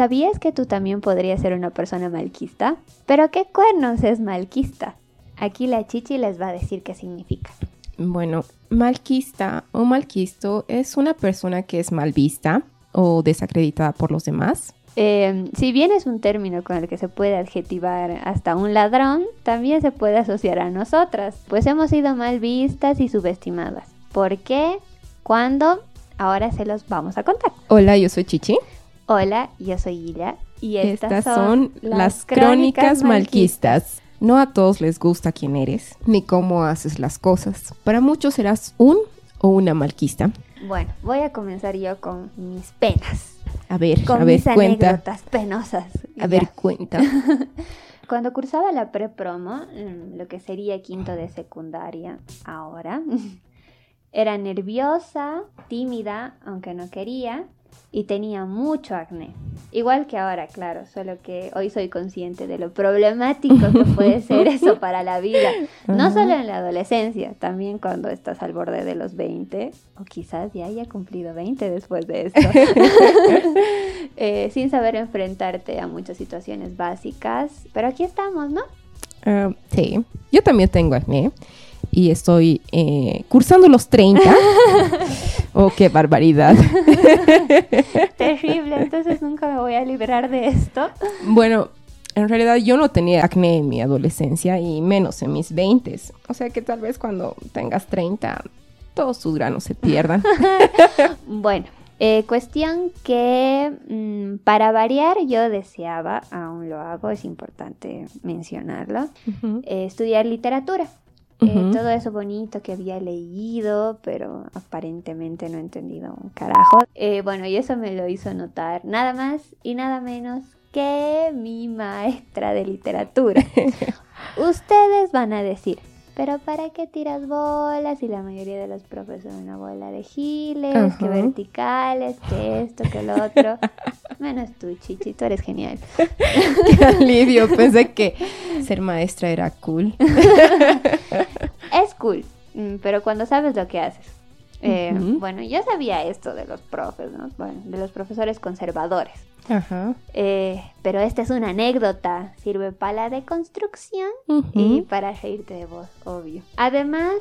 ¿Sabías que tú también podrías ser una persona malquista? ¿Pero qué cuernos es malquista? Aquí la chichi les va a decir qué significa. Bueno, malquista o malquisto es una persona que es mal vista o desacreditada por los demás. Eh, si bien es un término con el que se puede adjetivar hasta un ladrón, también se puede asociar a nosotras, pues hemos sido mal vistas y subestimadas. ¿Por qué? ¿Cuándo? Ahora se los vamos a contar. Hola, yo soy Chichi. Hola, yo soy Ila y estas, Estas son las crónicas malquistas. No a todos les gusta quién eres, ni cómo haces las cosas. Para muchos serás un o una malquista. Bueno, voy a comenzar yo con mis penas, A ver, con a ver, mis cuenta. anécdotas penosas. A ver, cuenta. Cuando cursaba la pre-promo, mm, lo que sería quinto de secundaria ahora, era nerviosa, tímida, aunque no quería, y tenía mucho acné. Igual que ahora, claro, solo que hoy soy consciente de lo problemático que puede ser eso para la vida. No solo en la adolescencia, también cuando estás al borde de los 20, o quizás ya haya cumplido 20 después de esto. Eh, sin saber enfrentarte a muchas situaciones básicas. Pero aquí estamos, ¿no? Ah, sí, yo también tengo acné y estoy eh, cursando los 30. oh, qué barbaridad. Terrible, entonces nunca me voy a librar de esto. Bueno, en realidad yo no tenía acné en mi adolescencia y menos en mis 20. O sea que tal vez cuando tengas 30, todos tus granos se pierdan. Bueno, eh, cuestión que mm, para variar yo deseaba, aún lo hago, es importante mencionarlo, eh, estudiar literatura. Eh, todo eso bonito que había leído, pero aparentemente no he entendido un carajo. Eh, bueno, y eso me lo hizo notar nada más y nada menos que mi maestra de literatura. Ustedes van a decir, pero ¿para qué tiras bolas? Y la mayoría de los profes son una bola de giles, que verticales, que esto, que lo otro. Menos tú, Chichi, tú eres genial. Qué alivio, pensé que ser maestra era cool. Cool, mm, pero cuando sabes lo que haces. Eh, Ujú. Bueno, yo sabía esto de los profes, ¿no? Bueno, de los profesores conservadores. Ajá. Eh, pero esta es una anécdota. Sirve para la deconstrucción Ujú. y para reírte de vos, obvio. Además,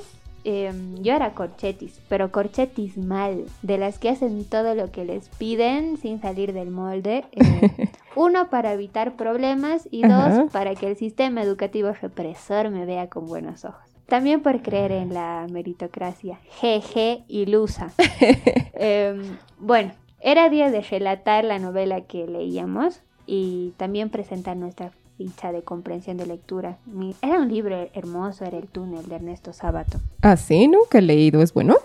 eh, yo era corchetis, pero corchetis mal, de las que hacen todo lo que les piden sin salir del molde. eh, uno, para evitar problemas y Ajá. dos, para que el sistema educativo represor me vea con buenos ojos. También por creer en la meritocracia. Jeje, ilusa. Em, bueno, era día de relatar la novela que leíamos y también presentar nuestra ficha de comprensión de lectura. Era un libro hermoso, era El túnel de Ernesto Sábato. Ah, sí, nunca he leído, ¿es bueno?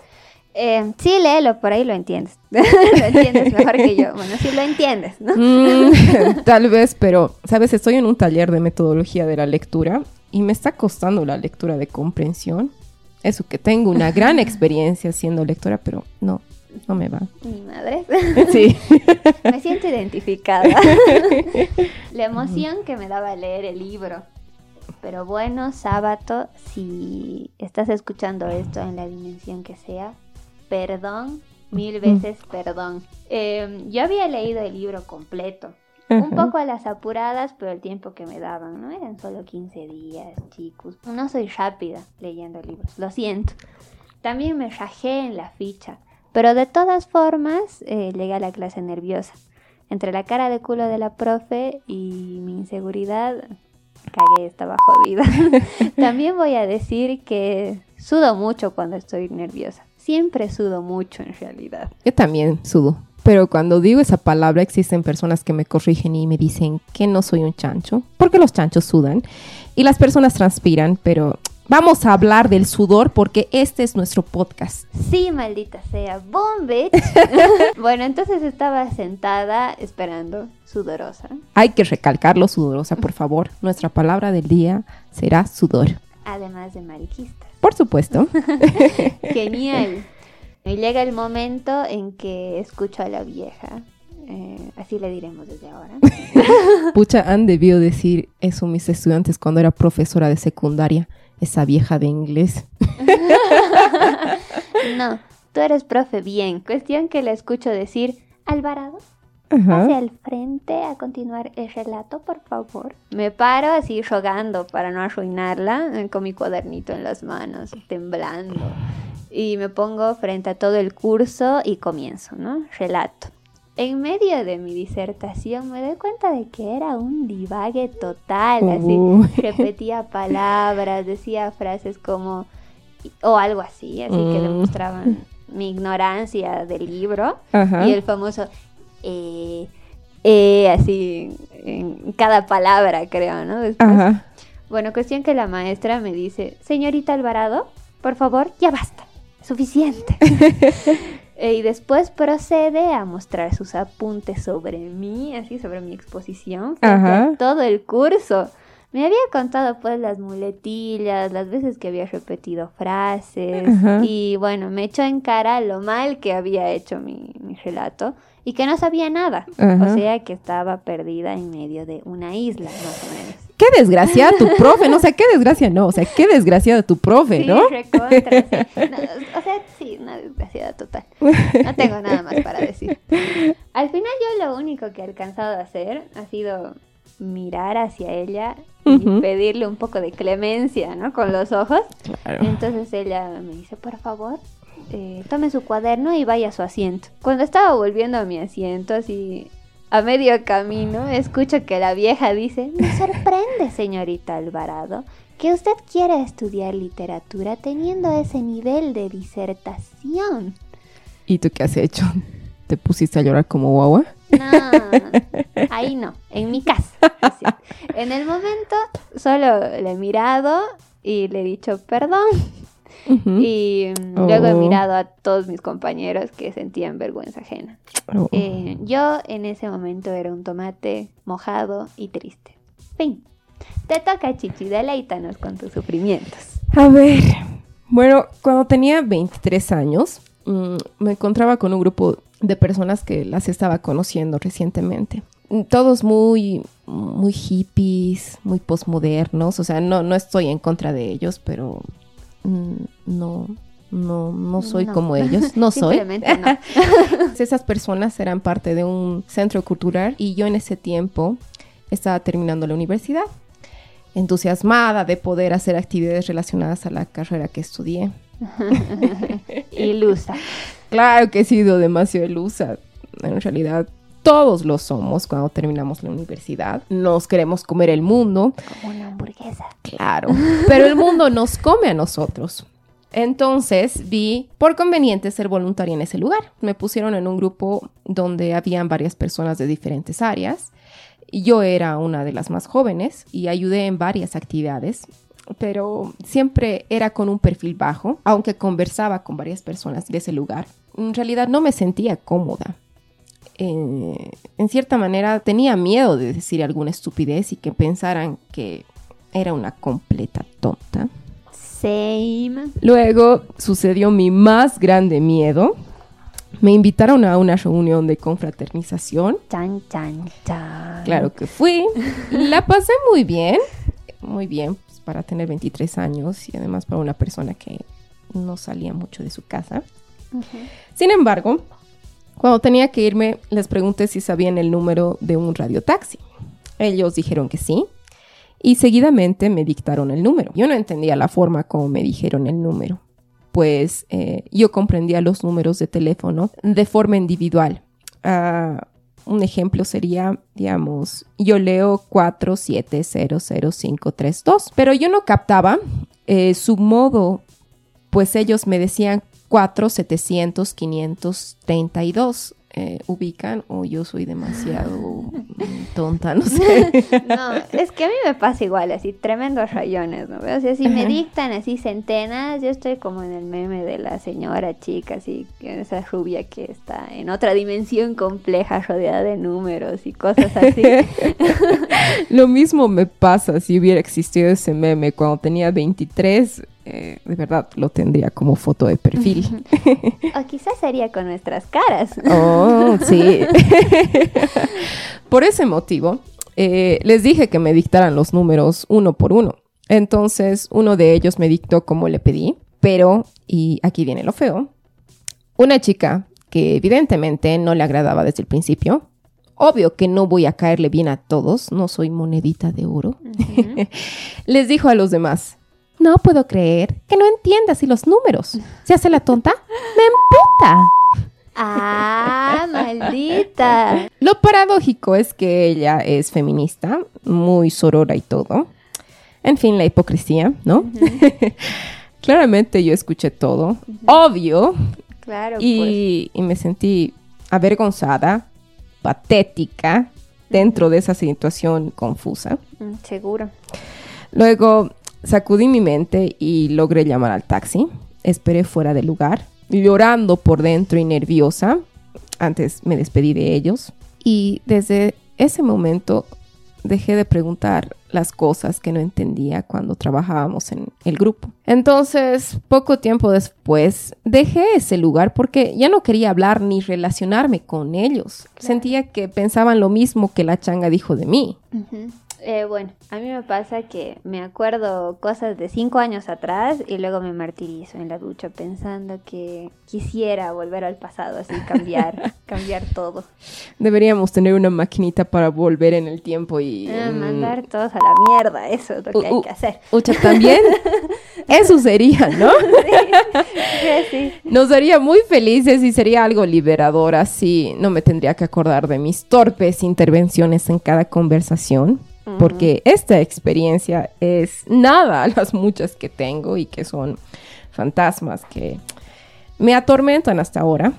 Eh, sí, léelo, por ahí lo entiendes. lo entiendes mejor que yo. Bueno, sí lo entiendes, ¿no? Mm, tal vez, pero, sabes, estoy en un taller de metodología de la lectura y me está costando la lectura de comprensión. Eso que tengo una gran experiencia siendo lectora, pero no, no me va. Mi madre. Sí. me siento identificada. La emoción que me daba leer el libro. Pero bueno, sábado, si estás escuchando esto en la dimensión que sea, perdón, mil veces perdón. Eh, yo había leído el libro completo. Un poco a las apuradas, pero el tiempo que me daban, ¿no? Eran solo 15 días, chicos. No soy rápida leyendo libros, lo siento. También me rajé en la ficha, pero de todas formas eh, llegué a la clase nerviosa. Entre la cara de culo de la profe y mi inseguridad, cagué, estaba jodida. También voy a decir que sudo mucho cuando estoy nerviosa. Siempre sudo mucho en realidad. Yo también sudo. Pero cuando digo esa palabra existen personas que me corrigen y me dicen que no soy un chancho, porque los chanchos sudan y las personas transpiran, pero vamos a hablar del sudor porque este es nuestro podcast. Sí, maldita sea. Bitch. bueno, entonces estaba sentada esperando, sudorosa. Hay que recalcarlo sudorosa, por favor. Nuestra palabra del día será sudor. Además de mariquistas. Por supuesto. Genial. Y llega el momento en que escucho a la vieja. eh, así le diremos desde ahora. Pucha, han debido decir eso mis estudiantes cuando era profesora de secundaria. Esa vieja de inglés. No, tú eres profe bien. Cuestión que la escucho decir, Alvarado, Ajá. hacia el frente a continuar el relato, por favor. Me paro así rogando para no arruinarla, eh, con mi cuadernito en las manos, temblando. Y me pongo frente a todo el curso y comienzo, ¿no? Relato. En medio de mi disertación me doy cuenta de que era un divague total, así repetía palabras, decía frases como o algo así, así que Mm. demostraban mi ignorancia del libro Ajá. y el famoso eh, eh, así en cada palabra creo, ¿no? Después, Ajá. bueno, cuestión que la maestra me dice, señorita Alvarado, por favor, ya basta, suficiente. Eh, y después procede a mostrar sus apuntes sobre mí, así sobre mi exposición, frente Ajá. a todo el curso. Me había contado pues las muletillas, las veces que había repetido frases Ajá. y bueno, me echó en cara lo mal que había hecho mi, mi relato y que no sabía nada. Ajá. O sea que estaba perdida en medio de una isla, más o menos. Qué desgraciada tu profe, no, o sea, qué desgracia, no, o sea, qué desgraciada tu profe, Sí, ¿no? recontra, sí. No, o sea, sí, una desgraciada total. No tengo nada más para decir. Al final yo lo único que he alcanzado a hacer ha sido mirar hacia ella y pedirle un poco de clemencia, ¿no? Con los ojos. Claro. Entonces ella me dice, por favor, eh, tome su cuaderno y vaya a su asiento. Cuando estaba volviendo a mi asiento, así a medio camino, escucho que la vieja dice, me sorprende, señorita Alvarado, que usted quiera estudiar literatura teniendo ese nivel de disertación. ¿Y tú qué has hecho? ¿Te pusiste a llorar como guagua? No, ahí no, en mi casa. así. En el momento solo le he mirado y le he dicho perdón. Y mm, luego he Oh. mirado a todos mis compañeros que sentían vergüenza ajena. Oh. Eh, yo en ese momento era un tomate mojado y triste. Fin. Te toca, Chichi, deleítanos con tus sufrimientos. A ver, bueno, cuando tenía 23 años, mm, me encontraba con un grupo de personas que las estaba conociendo recientemente. Mm, Todos muy, muy hippies, muy posmodernos, o sea, no, no estoy en contra de ellos, pero no, no, no soy No. como ellos, no soy. No. Esas personas eran parte de un centro cultural y yo en ese tiempo estaba terminando la universidad, entusiasmada de poder hacer actividades relacionadas a la carrera que estudié. Ilusa. Claro que he sido demasiado ilusa. En realidad, todos lo somos cuando terminamos la universidad. Nos queremos comer el mundo, Como hamburguesa. claro, pero el mundo nos come a nosotros. Entonces vi por conveniente ser voluntaria en ese lugar. Me pusieron en un grupo donde habían varias personas de diferentes áreas. Yo era una de las más jóvenes y ayudé en varias actividades, pero siempre era con un perfil bajo, aunque conversaba con varias personas de ese lugar. En realidad no me sentía cómoda. Eh, en cierta manera tenía miedo de decir alguna estupidez y que pensaran que era una completa tonta. Same. Luego sucedió mi más grande miedo. Me invitaron a una reunión de confraternización. Chan, chan, chan. Claro que fui. La pasé muy bien. Muy bien pues, para tener 23 años y además para una persona que no salía mucho de su casa. Sin embargo, cuando tenía que irme, les pregunté si sabían el número de un radiotaxi. Ellos dijeron que sí. Y seguidamente me dictaron el número. Yo no entendía la forma como me dijeron el número. Pues eh, yo comprendía los números de teléfono de forma individual. Ah, un ejemplo sería, digamos, yo leo 4700532, pero yo no captaba eh, su modo, pues ellos me decían 4700 532. Eh, ubican o yo soy demasiado mm, tonta, no sé. No, es que a mí me pasa igual, así, tremendos rayones, ¿no? O sea, si me dictan así centenas, yo estoy como en el meme de la señora chica, así, esa rubia que está en otra dimensión compleja, rodeada de números y cosas así. Lo mismo me pasa si hubiera existido ese meme cuando tenía 23. Eh, de verdad, lo tendría como foto de perfil. o quizás sería con nuestras caras. Oh, sí. por ese motivo, eh, les dije que me dictaran los números uno por uno. Entonces, uno de ellos me dictó como le pedí, pero, y aquí viene lo feo, una chica que evidentemente no le agradaba desde el principio, obvio que no voy a caerle bien a todos, no soy monedita de oro, les dijo a los demás, no puedo creer que no entienda así los números. ¿Se hace la tonta? ¡Me emputa! Ah, maldita. Lo paradójico es que ella es feminista, muy sorora y todo. En fin, la hipocresía, ¿no? Claramente yo escuché todo, obvio, Claro, y, y me sentí avergonzada, patética, dentro de esa situación confusa. pues. mm, Seguro. Luego sacudí mi mente y logré llamar al taxi. Esperé fuera del lugar, llorando por dentro y nerviosa. Antes me despedí de ellos. Y desde ese momento dejé de preguntar las cosas que no entendía cuando trabajábamos en el grupo. Entonces, poco tiempo después, dejé ese lugar porque ya no quería hablar ni relacionarme con ellos. Sentía que pensaban lo mismo que la changa dijo de mí. Ujú. Eh, bueno, a mí me pasa que me acuerdo cosas de cinco años atrás y luego me martirizo en la ducha pensando que quisiera volver al pasado, así cambiar, cambiar todo. Deberíamos tener una maquinita para volver en el tiempo y... Ah, mm, mandar todos a la mierda, eso es lo que Uh, hay que hacer. Ucha, también. Eso sería, ¿no? Sí, sí. Nos haría muy felices y sería algo liberador. Así no me tendría que acordar de mis torpes intervenciones en cada conversación. Porque esta experiencia es nada a las muchas que tengo y que son fantasmas que me atormentan hasta ahora.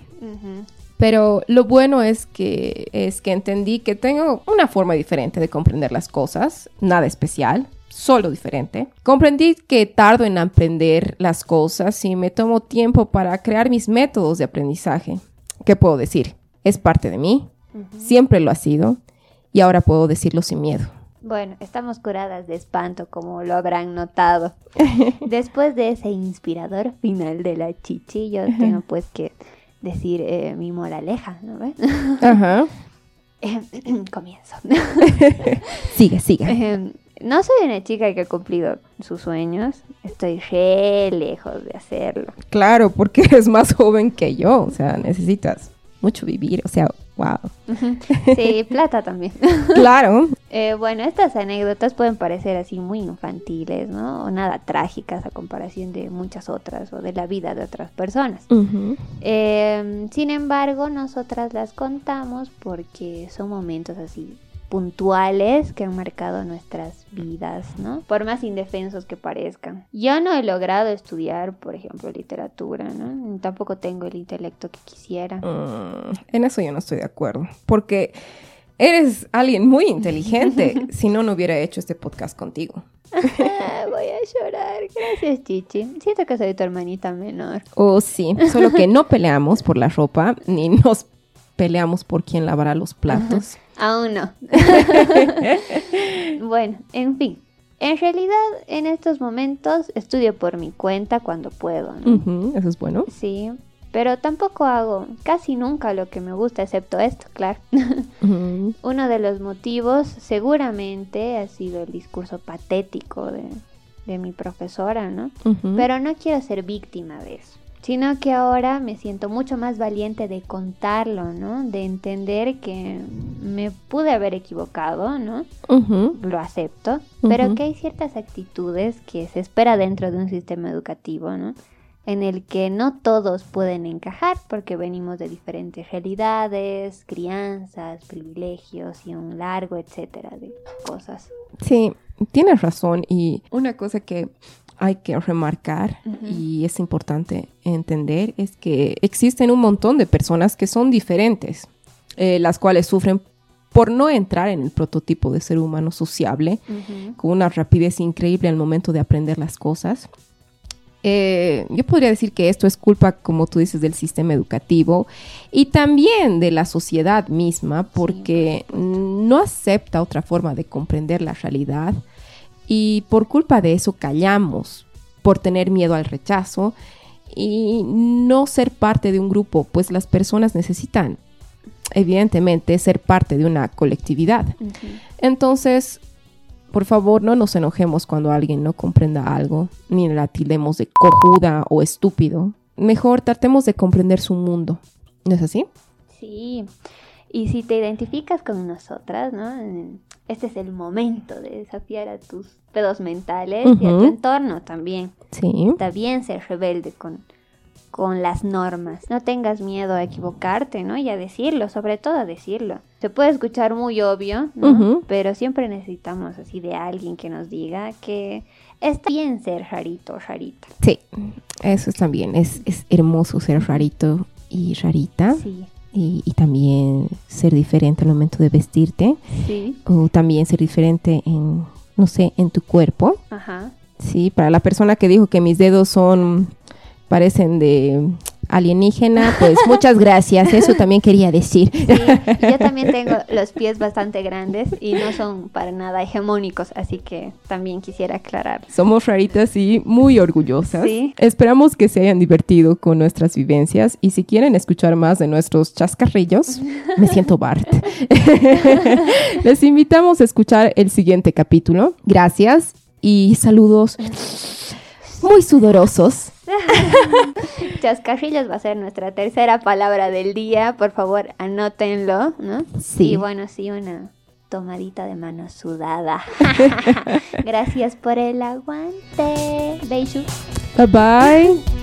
Pero lo bueno es que es que entendí que tengo una forma diferente de comprender las cosas, nada especial, solo diferente. Comprendí que tardo en aprender las cosas y me tomo tiempo para crear mis métodos de aprendizaje. ¿Qué puedo decir? Es parte de mí, siempre lo ha sido y ahora puedo decirlo sin miedo. Bueno, estamos curadas de espanto, como lo habrán notado. Después de ese inspirador final de la chichi, yo tengo pues que decir eh, mi moraleja, ¿no ves? Ajá. Comienzo. Sigue, sigue. Ejem, No soy una chica que ha cumplido sus sueños. Estoy re lejos de hacerlo. Claro, porque eres más joven que yo, o sea, necesitas mucho vivir, o sea, wow. Sí, plata también. Claro. Eh, bueno, estas anécdotas pueden parecer así muy infantiles, ¿no? O nada trágicas a comparación de muchas otras o de la vida de otras personas. Eh, sin embargo, nosotras las contamos porque son momentos así puntuales que han marcado nuestras vidas, ¿no? Por más indefensos que parezcan. Yo no he logrado estudiar, por ejemplo, literatura, ¿no? Tampoco tengo el intelecto que quisiera. Mm, en eso yo no estoy de acuerdo, porque eres alguien muy inteligente, si no, no hubiera hecho este podcast contigo. Ah, voy a llorar. Gracias, Chichi. Siento que soy tu hermanita menor. Oh, sí, solo que no peleamos por la ropa, ni nos peleamos por quién lavará los platos. Aún no. bueno, en fin. En realidad, en estos momentos estudio por mi cuenta cuando puedo, ¿no? Eso es bueno. Sí, pero tampoco hago casi nunca lo que me gusta, excepto esto, claro. Uno de los motivos seguramente ha sido el discurso patético de, de mi profesora, ¿no? Pero no quiero ser víctima de eso, sino que ahora me siento mucho más valiente de contarlo, ¿no? De entender que me pude haber equivocado, ¿no? Lo acepto, pero que hay ciertas actitudes que se espera dentro de un sistema educativo, ¿no? En el que no todos pueden encajar porque venimos de diferentes realidades, crianzas, privilegios y un largo etcétera de cosas. Sí, tienes razón. Y una cosa que hay que remarcar Ujú. y es importante entender es que existen un montón de personas que son diferentes, eh, las cuales sufren por no entrar en el prototipo de ser humano sociable, con una rapidez increíble al momento de aprender las cosas. Eh, yo podría decir que esto es culpa, como tú dices, del sistema educativo y también de la sociedad misma, porque no acepta otra forma de comprender la realidad y por culpa de eso callamos, por tener miedo al rechazo y no ser parte de un grupo, pues las personas necesitan, evidentemente, ser parte de una colectividad. Entonces, por favor, no nos enojemos cuando alguien no comprenda algo, ni la tildemos de cojuda o estúpido. Mejor tratemos de comprender su mundo. ¿No es así? Sí, Y si te identificas con nosotras, ¿no? Este es el momento de desafiar a tus pedos mentales y a tu entorno también. Sí. Está bien ser rebelde con, con las normas. No tengas miedo a equivocarte, ¿no? Y a decirlo, sobre todo a decirlo. Se puede escuchar muy obvio. Pero siempre necesitamos así de alguien que nos diga que está bien ser rarito rarita. Sí, eso es también. Es, es hermoso ser rarito y rarita. Sí, Y, y también ser diferente al momento de vestirte. sí, O también ser diferente en, no sé, en tu cuerpo. ajá. Sí, para la persona que dijo que mis dedos son, parecen de alienígena, pues muchas gracias. Eso también quería decir. Sí, yo también tengo los pies bastante grandes y no son para nada hegemónicos, así que también quisiera aclarar. Somos raritas y muy orgullosas. Sí. Esperamos que se hayan divertido con nuestras vivencias y si quieren escuchar más de nuestros chascarrillos, me siento Bart. Les invitamos a escuchar el siguiente capítulo. Gracias y saludos muy sudorosos. Chascarrillos va a ser nuestra tercera palabra del día, por favor anótenlo, ¿no? Sí. Y bueno, sí, una tomadita de mano sudada. Gracias por el aguante. Beishu. Bye bye.